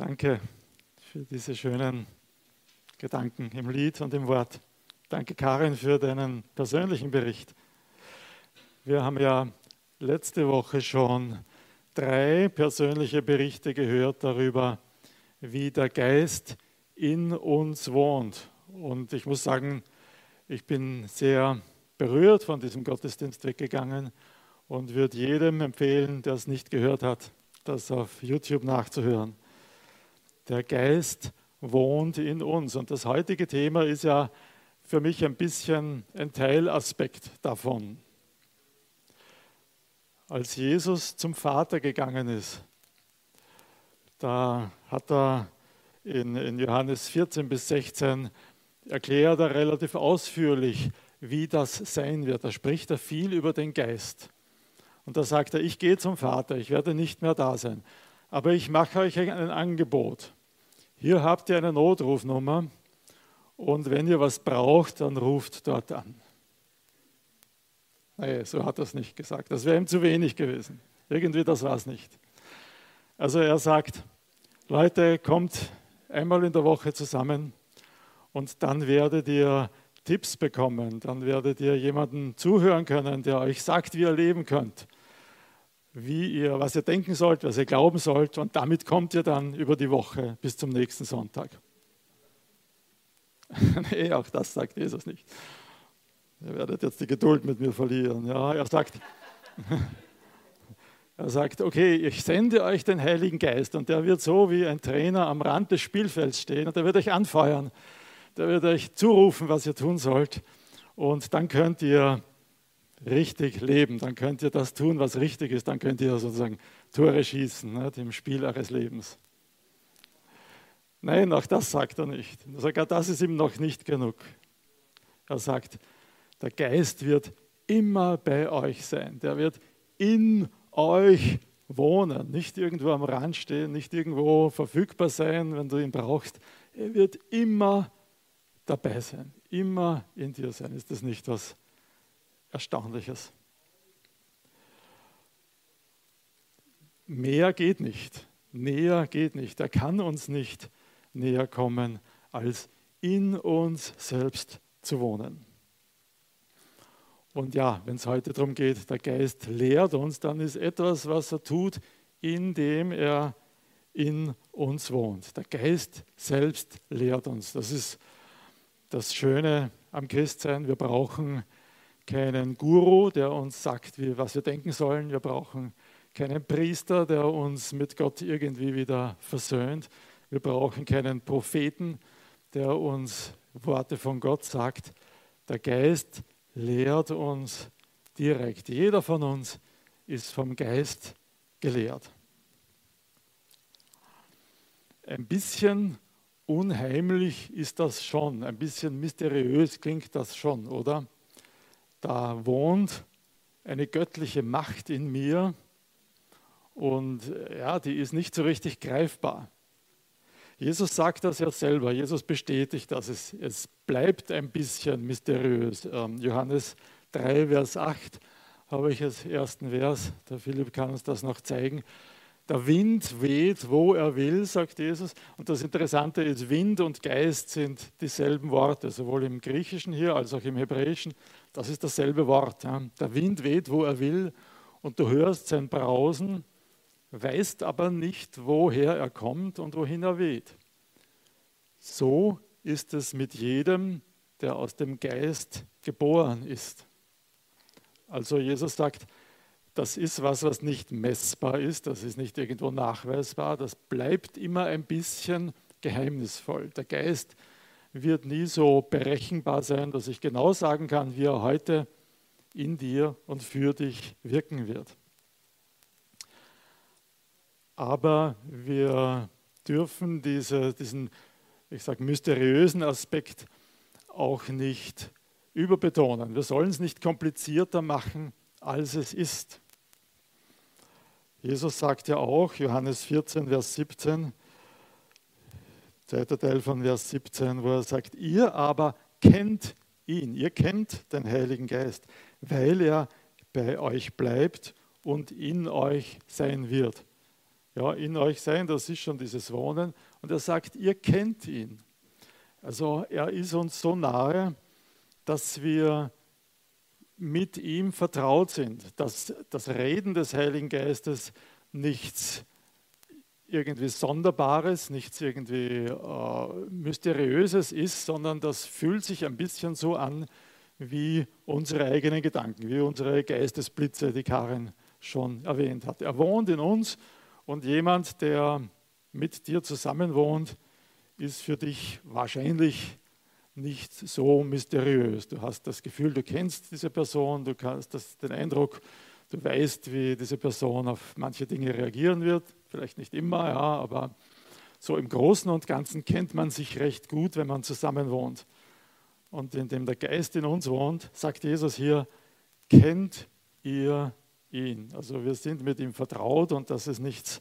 Danke für diese schönen Gedanken im Lied und im Wort. Danke, Karin, für deinen persönlichen Bericht. Wir haben ja letzte Woche schon drei persönliche Berichte gehört darüber, wie der Geist in uns wohnt. Und ich muss sagen, ich bin sehr berührt von diesem Gottesdienst weggegangen und würde jedem empfehlen, der es nicht gehört hat, das auf YouTube nachzuhören. Der Geist wohnt in uns. Und das heutige Thema ist ja für mich ein bisschen ein Teilaspekt davon. Als Jesus zum Vater gegangen ist, da hat er in, in Johannes 14 bis 16 erklärt er relativ ausführlich, wie das sein wird. Da spricht er viel über den Geist. Und da sagt er, ich gehe zum Vater, ich werde nicht mehr da sein, aber ich mache euch ein Angebot. Hier habt ihr eine Notrufnummer und wenn ihr was braucht, dann ruft dort an. Nee, so hat er es nicht gesagt. Das wäre ihm zu wenig gewesen. Irgendwie, das war es nicht. Also er sagt, Leute, kommt einmal in der Woche zusammen und dann werdet ihr Tipps bekommen, dann werdet ihr jemanden zuhören können, der euch sagt, wie ihr leben könnt wie ihr, was ihr denken sollt, was ihr glauben sollt. Und damit kommt ihr dann über die Woche bis zum nächsten Sonntag. nee, auch das sagt Jesus nicht. Ihr werdet jetzt die Geduld mit mir verlieren. Ja, er sagt, er sagt, okay, ich sende euch den Heiligen Geist und der wird so wie ein Trainer am Rand des Spielfelds stehen und der wird euch anfeuern. Der wird euch zurufen, was ihr tun sollt. Und dann könnt ihr richtig leben, dann könnt ihr das tun, was richtig ist, dann könnt ihr sozusagen Tore schießen ne, im Spiel eures Lebens. Nein, auch das sagt er nicht. Sogar das ist ihm noch nicht genug. Er sagt, der Geist wird immer bei euch sein. Der wird in euch wohnen, nicht irgendwo am Rand stehen, nicht irgendwo verfügbar sein, wenn du ihn brauchst. Er wird immer dabei sein, immer in dir sein. Ist das nicht was Erstaunliches. Mehr geht nicht, näher geht nicht. Er kann uns nicht näher kommen, als in uns selbst zu wohnen. Und ja, wenn es heute darum geht, der Geist lehrt uns, dann ist etwas, was er tut, indem er in uns wohnt. Der Geist selbst lehrt uns. Das ist das Schöne am Christsein. Wir brauchen keinen Guru, der uns sagt, wie, was wir denken sollen. Wir brauchen keinen Priester, der uns mit Gott irgendwie wieder versöhnt. Wir brauchen keinen Propheten, der uns Worte von Gott sagt. Der Geist lehrt uns direkt. Jeder von uns ist vom Geist gelehrt. Ein bisschen unheimlich ist das schon, ein bisschen mysteriös klingt das schon, oder? Da wohnt eine göttliche Macht in mir und ja, die ist nicht so richtig greifbar. Jesus sagt das ja selber, Jesus bestätigt das. Es, es bleibt ein bisschen mysteriös. Ähm, Johannes 3, Vers 8 habe ich als ersten Vers, der Philipp kann uns das noch zeigen. Der Wind weht, wo er will, sagt Jesus. Und das Interessante ist, Wind und Geist sind dieselben Worte, sowohl im Griechischen hier als auch im Hebräischen. Das ist dasselbe Wort. Der Wind weht, wo er will, und du hörst sein Brausen, weißt aber nicht, woher er kommt und wohin er weht. So ist es mit jedem, der aus dem Geist geboren ist. Also Jesus sagt, das ist was, was nicht messbar ist, das ist nicht irgendwo nachweisbar, das bleibt immer ein bisschen geheimnisvoll. Der Geist wird nie so berechenbar sein, dass ich genau sagen kann, wie er heute in dir und für dich wirken wird. Aber wir dürfen diese, diesen, ich sage, mysteriösen Aspekt auch nicht überbetonen. Wir sollen es nicht komplizierter machen, als es ist. Jesus sagt ja auch, Johannes 14, Vers 17, zweiter Teil von Vers 17, wo er sagt, ihr aber kennt ihn, ihr kennt den Heiligen Geist, weil er bei euch bleibt und in euch sein wird. ja, in euch sein, das ist schon dieses Wohnen. Und er sagt, ihr kennt ihn. Also er ist uns so nahe, dass wir mit ihm vertraut sind, dass das Reden des Heiligen Geistes nichts irgendwie Sonderbares, nichts irgendwie äh, Mysteriöses ist, sondern das fühlt sich ein bisschen so an wie unsere eigenen Gedanken, wie unsere Geistesblitze, die Karin schon erwähnt hat. Er wohnt in uns und jemand, der mit dir zusammen wohnt, ist für dich wahrscheinlich nicht so mysteriös. Du hast das Gefühl, du kennst diese Person, du hast das, den Eindruck, du weißt, wie diese Person auf manche Dinge reagieren wird. Vielleicht nicht immer, ja, aber so im Großen und Ganzen kennt man sich recht gut, wenn man zusammen wohnt. Und indem der Geist in uns wohnt, sagt Jesus hier, kennt ihr ihn. Also wir sind mit ihm vertraut und das ist nichts,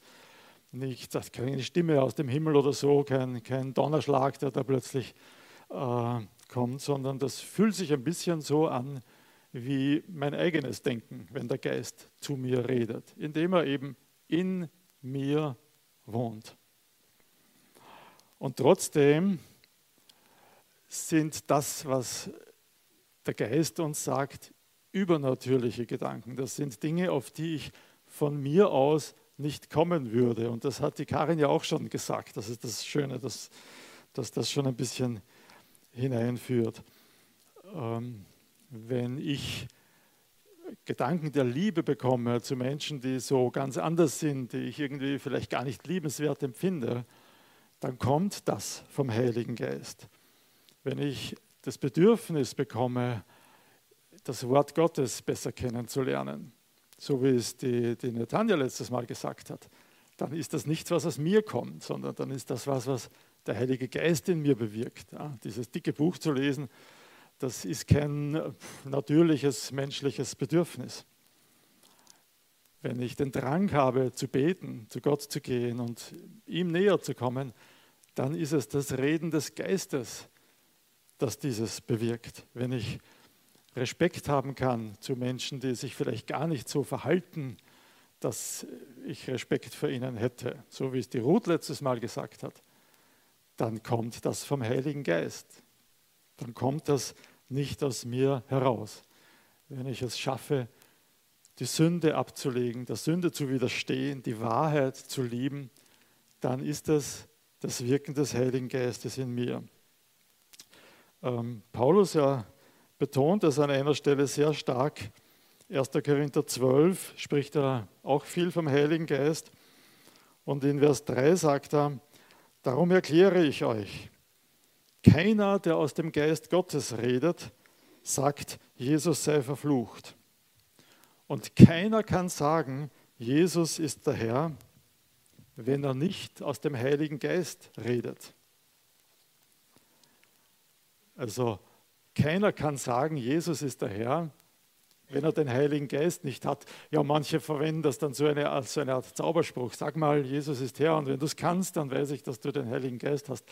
nichts keine Stimme aus dem Himmel oder so, kein, kein Donnerschlag, der da plötzlich äh, kommt, sondern das fühlt sich ein bisschen so an wie mein eigenes Denken, wenn der Geist zu mir redet, indem er eben in mir wohnt. Und trotzdem sind das, was der Geist uns sagt, übernatürliche Gedanken. Das sind Dinge, auf die ich von mir aus nicht kommen würde. Und das hat die Karin ja auch schon gesagt. Das ist das Schöne, dass, dass das schon ein bisschen hineinführt. Ähm, wenn ich Gedanken der Liebe bekomme zu Menschen, die so ganz anders sind, die ich irgendwie vielleicht gar nicht liebenswert empfinde, dann kommt das vom Heiligen Geist. Wenn ich das Bedürfnis bekomme, das Wort Gottes besser kennenzulernen, so wie es die, die Netanja letztes Mal gesagt hat, dann ist das nichts, was aus mir kommt, sondern dann ist das was, was der Heilige Geist in mir bewirkt. Ja, dieses dicke Buch zu lesen, das ist kein natürliches menschliches Bedürfnis. Wenn ich den Drang habe zu beten, zu Gott zu gehen und ihm näher zu kommen, dann ist es das Reden des Geistes, das dieses bewirkt. Wenn ich Respekt haben kann zu Menschen, die sich vielleicht gar nicht so verhalten, dass ich Respekt vor ihnen hätte, so wie es die Ruth letztes Mal gesagt hat, dann kommt das vom Heiligen Geist. Dann kommt das nicht aus mir heraus. Wenn ich es schaffe, die Sünde abzulegen, der Sünde zu widerstehen, die Wahrheit zu lieben, dann ist das das Wirken des Heiligen Geistes in mir. Ähm, Paulus ja betont das an einer Stelle sehr stark. 1. Korinther 12 spricht er auch viel vom Heiligen Geist. Und in Vers 3 sagt er, Darum erkläre ich euch, keiner, der aus dem Geist Gottes redet, sagt, Jesus sei verflucht. Und keiner kann sagen, Jesus ist der Herr, wenn er nicht aus dem Heiligen Geist redet. Also keiner kann sagen, Jesus ist der Herr, wenn er den Heiligen Geist nicht hat. Ja, manche verwenden das dann so eine, als so eine Art Zauberspruch. Sag mal, Jesus ist Herr und wenn du es kannst, dann weiß ich, dass du den Heiligen Geist hast.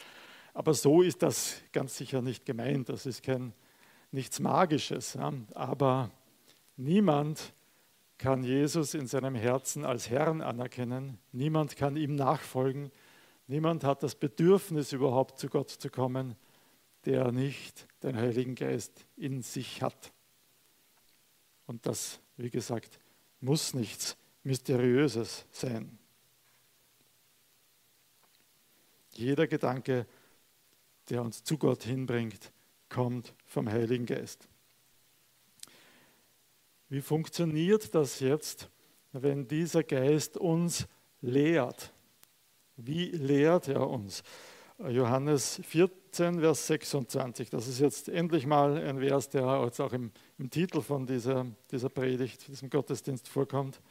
Aber so ist das ganz sicher nicht gemeint. Das ist kein, nichts Magisches. Ja. Aber niemand kann Jesus in seinem Herzen als Herrn anerkennen. Niemand kann ihm nachfolgen. Niemand hat das Bedürfnis, überhaupt zu Gott zu kommen, der nicht den Heiligen Geist in sich hat. Und das, wie gesagt, muss nichts Mysteriöses sein. Jeder Gedanke, der uns zu Gott hinbringt, kommt vom Heiligen Geist. Wie funktioniert das jetzt, wenn dieser Geist uns lehrt? Wie lehrt er uns? Johannes 14, Vers 26. Das ist jetzt endlich mal ein Vers, der jetzt auch im, im Titel von dieser, dieser Predigt, diesem Gottesdienst vorkommt.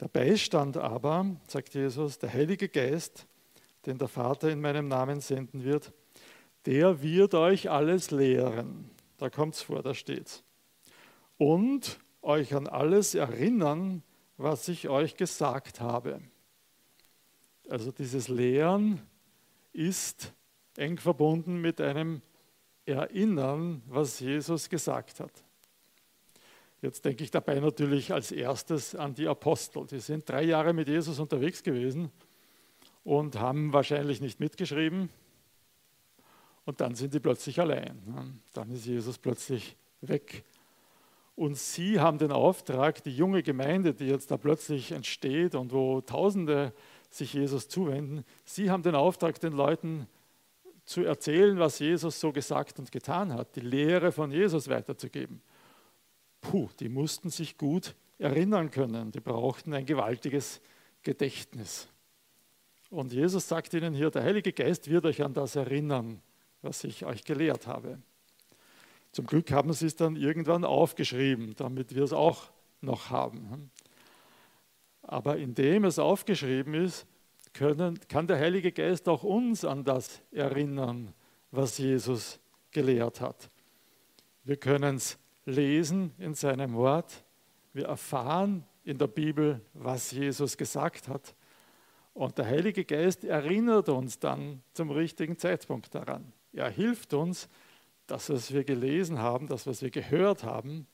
Der Beistand aber, sagt Jesus, der Heilige Geist, den der Vater in meinem Namen senden wird, der wird euch alles lehren. Da kommt es vor, da steht Und euch an alles erinnern, was ich euch gesagt habe. Also dieses Lehren ist eng verbunden mit einem Erinnern, was Jesus gesagt hat. Jetzt denke ich dabei natürlich als erstes an die Apostel. Die sind drei Jahre mit Jesus unterwegs gewesen und haben wahrscheinlich nicht mitgeschrieben. Und dann sind sie plötzlich allein. Dann ist Jesus plötzlich weg. Und sie haben den Auftrag, die junge Gemeinde, die jetzt da plötzlich entsteht und wo Tausende sich Jesus zuwenden, sie haben den Auftrag, den Leuten zu erzählen, was Jesus so gesagt und getan hat, die Lehre von Jesus weiterzugeben. Puh, die mussten sich gut erinnern können, die brauchten ein gewaltiges Gedächtnis. Und Jesus sagt ihnen hier, der Heilige Geist wird euch an das erinnern, was ich euch gelehrt habe. Zum Glück haben sie es dann irgendwann aufgeschrieben, damit wir es auch noch haben. Aber indem es aufgeschrieben ist, können, kann der Heilige Geist auch uns an das erinnern, was Jesus gelehrt hat. Wir können es lesen in seinem Wort. Wir erfahren in der Bibel, was Jesus gesagt hat. Und der Heilige Geist erinnert uns dann zum richtigen Zeitpunkt daran. Er hilft uns, das, was wir gelesen haben, das, was wir gehört haben,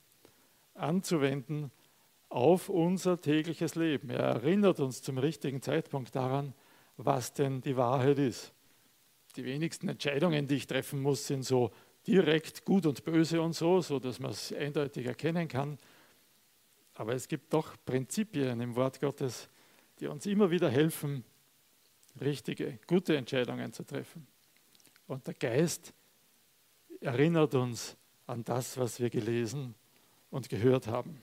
anzuwenden auf unser tägliches Leben. Er erinnert uns zum richtigen Zeitpunkt daran, was denn die Wahrheit ist. Die wenigsten Entscheidungen, die ich treffen muss, sind so direkt gut und böse und so, so dass man es eindeutig erkennen kann. Aber es gibt doch Prinzipien im Wort Gottes, die uns immer wieder helfen, richtige, gute Entscheidungen zu treffen. Und der Geist erinnert uns an das, was wir gelesen und gehört haben.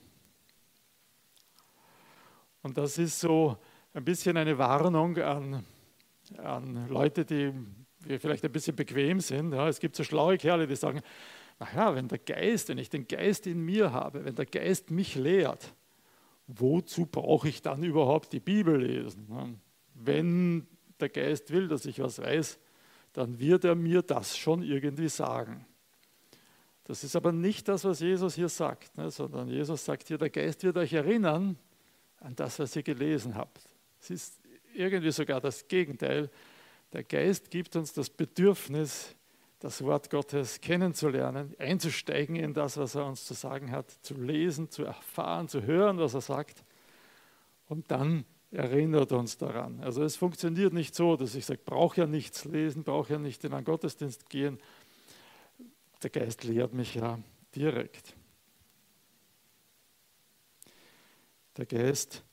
Und das ist so ein bisschen eine Warnung an, an Leute, die vielleicht ein bisschen bequem sind. Ja, es gibt so schlaue Kerle, die sagen, naja, wenn der Geist, wenn ich den Geist in mir habe, wenn der Geist mich lehrt, wozu brauche ich dann überhaupt die Bibel lesen? Wenn der Geist will, dass ich was weiß, dann wird er mir das schon irgendwie sagen. Das ist aber nicht das, was Jesus hier sagt, ne, sondern Jesus sagt hier, der Geist wird euch erinnern an das, was ihr gelesen habt. Es ist irgendwie sogar das Gegenteil. Der Geist gibt uns das Bedürfnis, das Wort Gottes kennenzulernen, einzusteigen in das, was er uns zu sagen hat, zu lesen, zu erfahren, zu hören, was er sagt. Und dann erinnert uns daran. Also es funktioniert nicht so, dass ich sage, brauche ja nichts lesen, brauche ja nicht in einen Gottesdienst gehen, der Geist lehrt mich ja direkt. Der Geist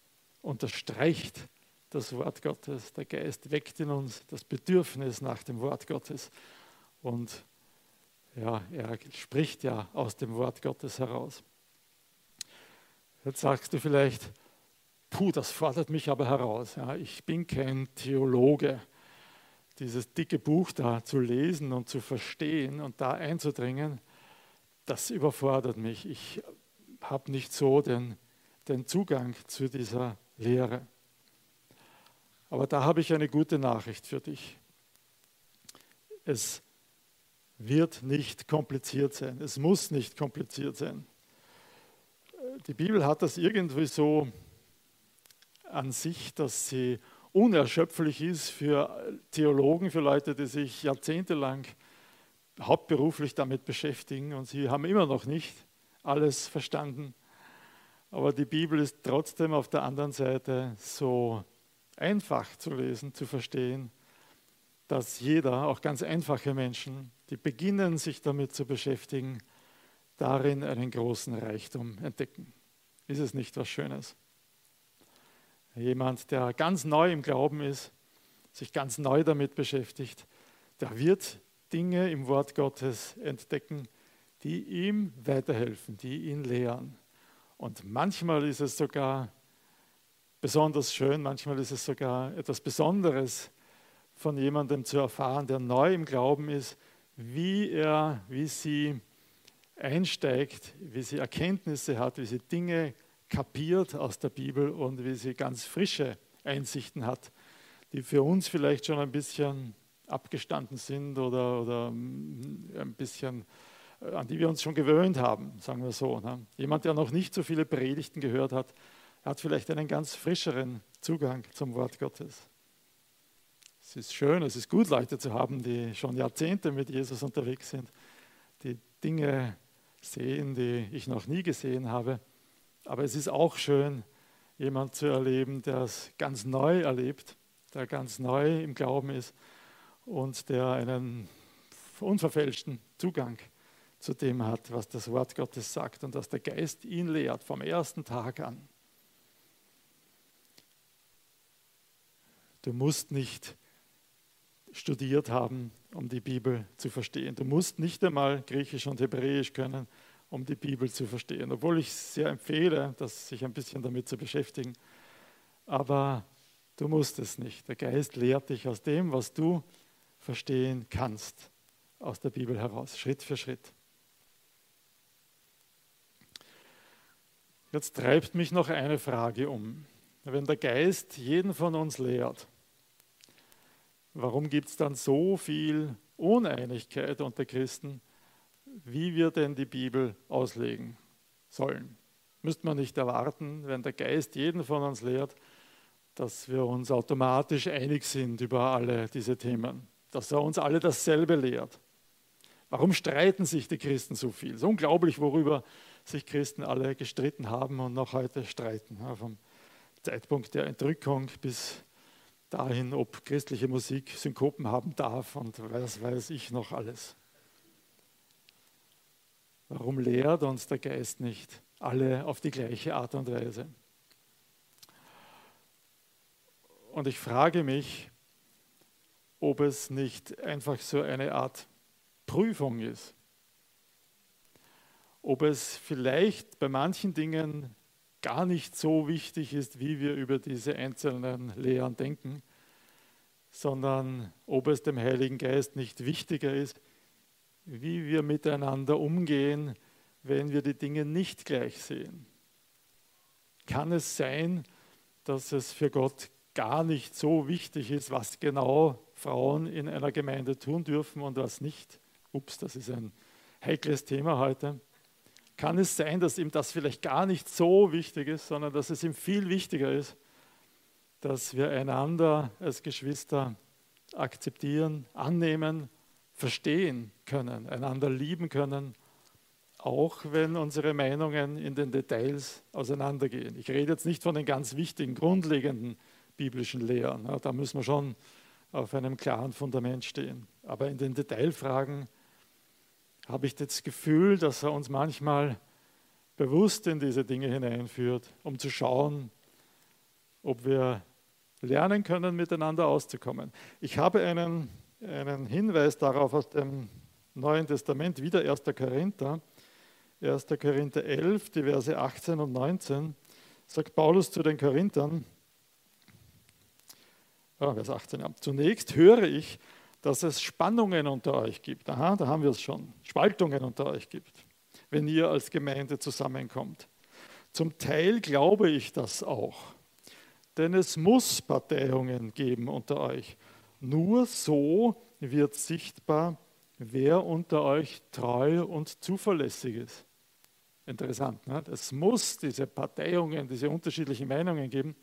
unterstreicht das Wort Gottes. Der Geist weckt in uns das Bedürfnis nach dem Wort Gottes. Und ja, er spricht ja aus dem Wort Gottes heraus. Jetzt sagst du vielleicht, puh, das fordert mich aber heraus. Ja, ich bin kein Theologe dieses dicke Buch da zu lesen und zu verstehen und da einzudringen, das überfordert mich. Ich habe nicht so den, den Zugang zu dieser Lehre. Aber da habe ich eine gute Nachricht für dich. Es wird nicht kompliziert sein. Es muss nicht kompliziert sein. Die Bibel hat das irgendwie so an sich, dass sie unerschöpflich ist für Theologen, für Leute, die sich jahrzehntelang hauptberuflich damit beschäftigen und sie haben immer noch nicht alles verstanden. Aber die Bibel ist trotzdem auf der anderen Seite so einfach zu lesen, zu verstehen, dass jeder, auch ganz einfache Menschen, die beginnen, sich damit zu beschäftigen, darin einen großen Reichtum entdecken. Ist es nicht was Schönes? Jemand, der ganz neu im Glauben ist, sich ganz neu damit beschäftigt, der wird Dinge im Wort Gottes entdecken, die ihm weiterhelfen, die ihn lehren. Und manchmal ist es sogar besonders schön, manchmal ist es sogar etwas Besonderes von jemandem zu erfahren, der neu im Glauben ist, wie er, wie sie einsteigt, wie sie Erkenntnisse hat, wie sie Dinge kapiert aus der Bibel und wie sie ganz frische Einsichten hat, die für uns vielleicht schon ein bisschen abgestanden sind oder, oder ein bisschen, an die wir uns schon gewöhnt haben, sagen wir so. Ne? Jemand, der noch nicht so viele Predigten gehört hat, hat vielleicht einen ganz frischeren Zugang zum Wort Gottes. Es ist schön, es ist gut, Leute zu haben, die schon Jahrzehnte mit Jesus unterwegs sind, die Dinge sehen, die ich noch nie gesehen habe. Aber es ist auch schön, jemand zu erleben, der es ganz neu erlebt, der ganz neu im Glauben ist und der einen unverfälschten Zugang zu dem hat, was das Wort Gottes sagt und dass der Geist ihn lehrt vom ersten Tag an. Du musst nicht studiert haben, um die Bibel zu verstehen. Du musst nicht einmal Griechisch und Hebräisch können, um die Bibel zu verstehen. Obwohl ich sehr empfehle, das sich ein bisschen damit zu beschäftigen. Aber du musst es nicht. Der Geist lehrt dich aus dem, was du verstehen kannst, aus der Bibel heraus, Schritt für Schritt. Jetzt treibt mich noch eine Frage um. Wenn der Geist jeden von uns lehrt, warum gibt es dann so viel Uneinigkeit unter Christen, wie wir denn die Bibel auslegen sollen? Müsste man nicht erwarten, wenn der Geist jeden von uns lehrt, dass wir uns automatisch einig sind über alle diese Themen, dass er uns alle dasselbe lehrt. Warum streiten sich die Christen so viel? Es ist unglaublich, worüber sich Christen alle gestritten haben und noch heute streiten. vom Zeitpunkt der Entrückung bis dahin, ob christliche Musik Synkopen haben darf und was weiß ich noch alles. Warum lehrt uns der Geist nicht alle auf die gleiche Art und Weise? Und ich frage mich, ob es nicht einfach so eine Art Prüfung ist. Ob es vielleicht bei manchen Dingen gar nicht so wichtig ist, wie wir über diese einzelnen Lehren denken, sondern ob es dem Heiligen Geist nicht wichtiger ist, wie wir miteinander umgehen, wenn wir die Dinge nicht gleich sehen. Kann es sein, dass es für Gott gar nicht so wichtig ist, was genau Frauen in einer Gemeinde tun dürfen und was nicht? Ups, das ist ein heikles Thema heute kann es sein, dass ihm das vielleicht gar nicht so wichtig ist, sondern dass es ihm viel wichtiger ist, dass wir einander als Geschwister akzeptieren, annehmen, verstehen können, einander lieben können, auch wenn unsere Meinungen in den Details auseinandergehen. Ich rede jetzt nicht von den ganz wichtigen, grundlegenden biblischen Lehren. Da müssen wir schon auf einem klaren Fundament stehen. Aber in den Detailfragen habe ich das Gefühl, dass er uns manchmal bewusst in diese Dinge hineinführt, um zu schauen, ob wir lernen können, miteinander auszukommen. Ich habe einen, einen Hinweis darauf aus dem Neuen Testament, wieder 1. Korinther, 1. Korinther 11, die Verse 18 und 19, sagt Paulus zu den Korinthern, oh, Vers 18, ja. zunächst höre ich, dass es Spannungen unter euch gibt. Aha, da haben wir es schon. Spaltungen unter euch gibt, wenn ihr als Gemeinde zusammenkommt. Zum Teil glaube ich das auch. Denn es muss Parteiungen geben unter euch. Nur so wird sichtbar, wer unter euch treu und zuverlässig ist. Interessant, ne? es muss diese Parteiungen, diese unterschiedlichen Meinungen geben,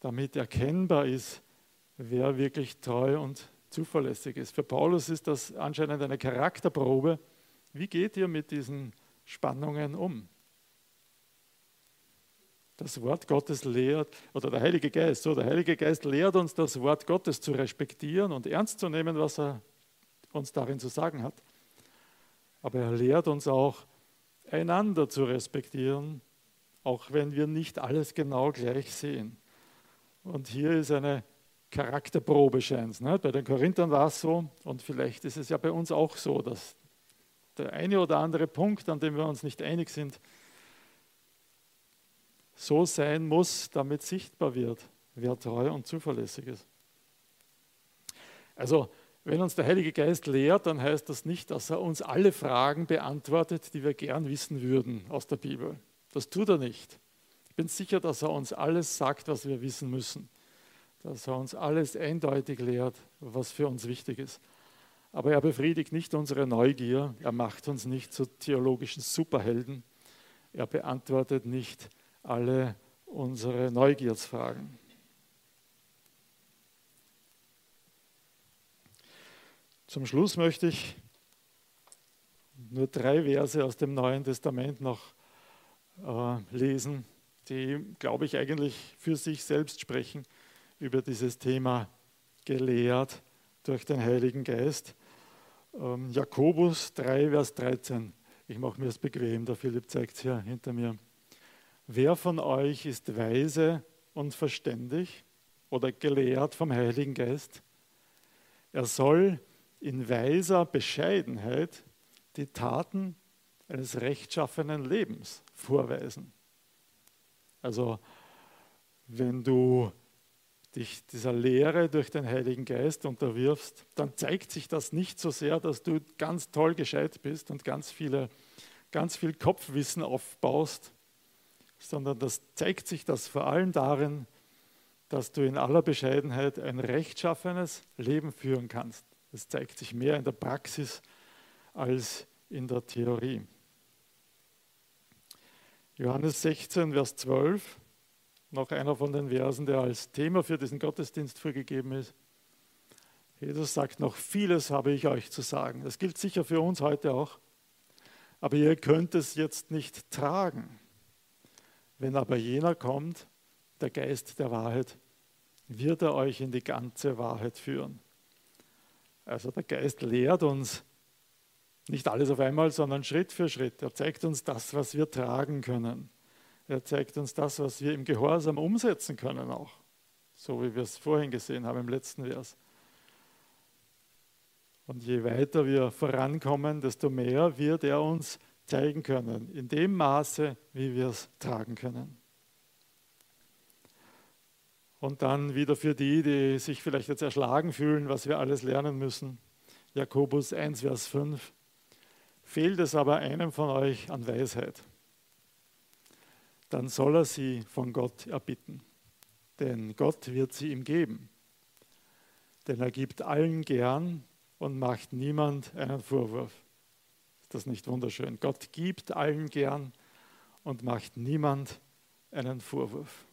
damit erkennbar ist, wer wirklich treu und zuverlässig ist. Für Paulus ist das anscheinend eine Charakterprobe. Wie geht ihr mit diesen Spannungen um? Das Wort Gottes lehrt, oder der Heilige Geist, so der Heilige Geist lehrt uns, das Wort Gottes zu respektieren und ernst zu nehmen, was er uns darin zu sagen hat. Aber er lehrt uns auch, einander zu respektieren, auch wenn wir nicht alles genau gleich sehen. Und hier ist eine Charakterprobe scheint. Ne? Bei den Korinthern war es so und vielleicht ist es ja bei uns auch so, dass der eine oder andere Punkt, an dem wir uns nicht einig sind, so sein muss, damit sichtbar wird, wer treu und zuverlässig ist. Also, wenn uns der Heilige Geist lehrt, dann heißt das nicht, dass er uns alle Fragen beantwortet, die wir gern wissen würden aus der Bibel. Das tut er nicht. Ich bin sicher, dass er uns alles sagt, was wir wissen müssen dass er uns alles eindeutig lehrt, was für uns wichtig ist. Aber er befriedigt nicht unsere Neugier, er macht uns nicht zu theologischen Superhelden, er beantwortet nicht alle unsere Neugiersfragen. Zum Schluss möchte ich nur drei Verse aus dem Neuen Testament noch äh, lesen, die, glaube ich, eigentlich für sich selbst sprechen über dieses Thema gelehrt durch den Heiligen Geist. Ähm, Jakobus 3, Vers 13. Ich mache mir es bequem, der Philipp zeigt es hier hinter mir. Wer von euch ist weise und verständig oder gelehrt vom Heiligen Geist? Er soll in weiser Bescheidenheit die Taten eines rechtschaffenen Lebens vorweisen. Also wenn du dich dieser Lehre durch den Heiligen Geist unterwirfst, dann zeigt sich das nicht so sehr, dass du ganz toll gescheit bist und ganz, viele, ganz viel Kopfwissen aufbaust, sondern das zeigt sich das vor allem darin, dass du in aller Bescheidenheit ein rechtschaffenes Leben führen kannst. Das zeigt sich mehr in der Praxis als in der Theorie. Johannes 16, Vers 12 noch einer von den Versen, der als Thema für diesen Gottesdienst vorgegeben ist. Jesus sagt noch, vieles habe ich euch zu sagen. Das gilt sicher für uns heute auch. Aber ihr könnt es jetzt nicht tragen. Wenn aber jener kommt, der Geist der Wahrheit, wird er euch in die ganze Wahrheit führen. Also der Geist lehrt uns nicht alles auf einmal, sondern Schritt für Schritt. Er zeigt uns das, was wir tragen können. Er zeigt uns das, was wir im Gehorsam umsetzen können auch. So wie wir es vorhin gesehen haben im letzten Vers. Und je weiter wir vorankommen, desto mehr wird er uns zeigen können, in dem Maße, wie wir es tragen können. Und dann wieder für die, die sich vielleicht jetzt erschlagen fühlen, was wir alles lernen müssen. Jakobus 1, Vers 5. Fehlt es aber einem von euch an Weisheit, dann soll er sie von Gott erbitten. Denn Gott wird sie ihm geben. Denn er gibt allen gern und macht niemand einen Vorwurf. Ist das nicht wunderschön? Gott gibt allen gern und macht niemand einen Vorwurf.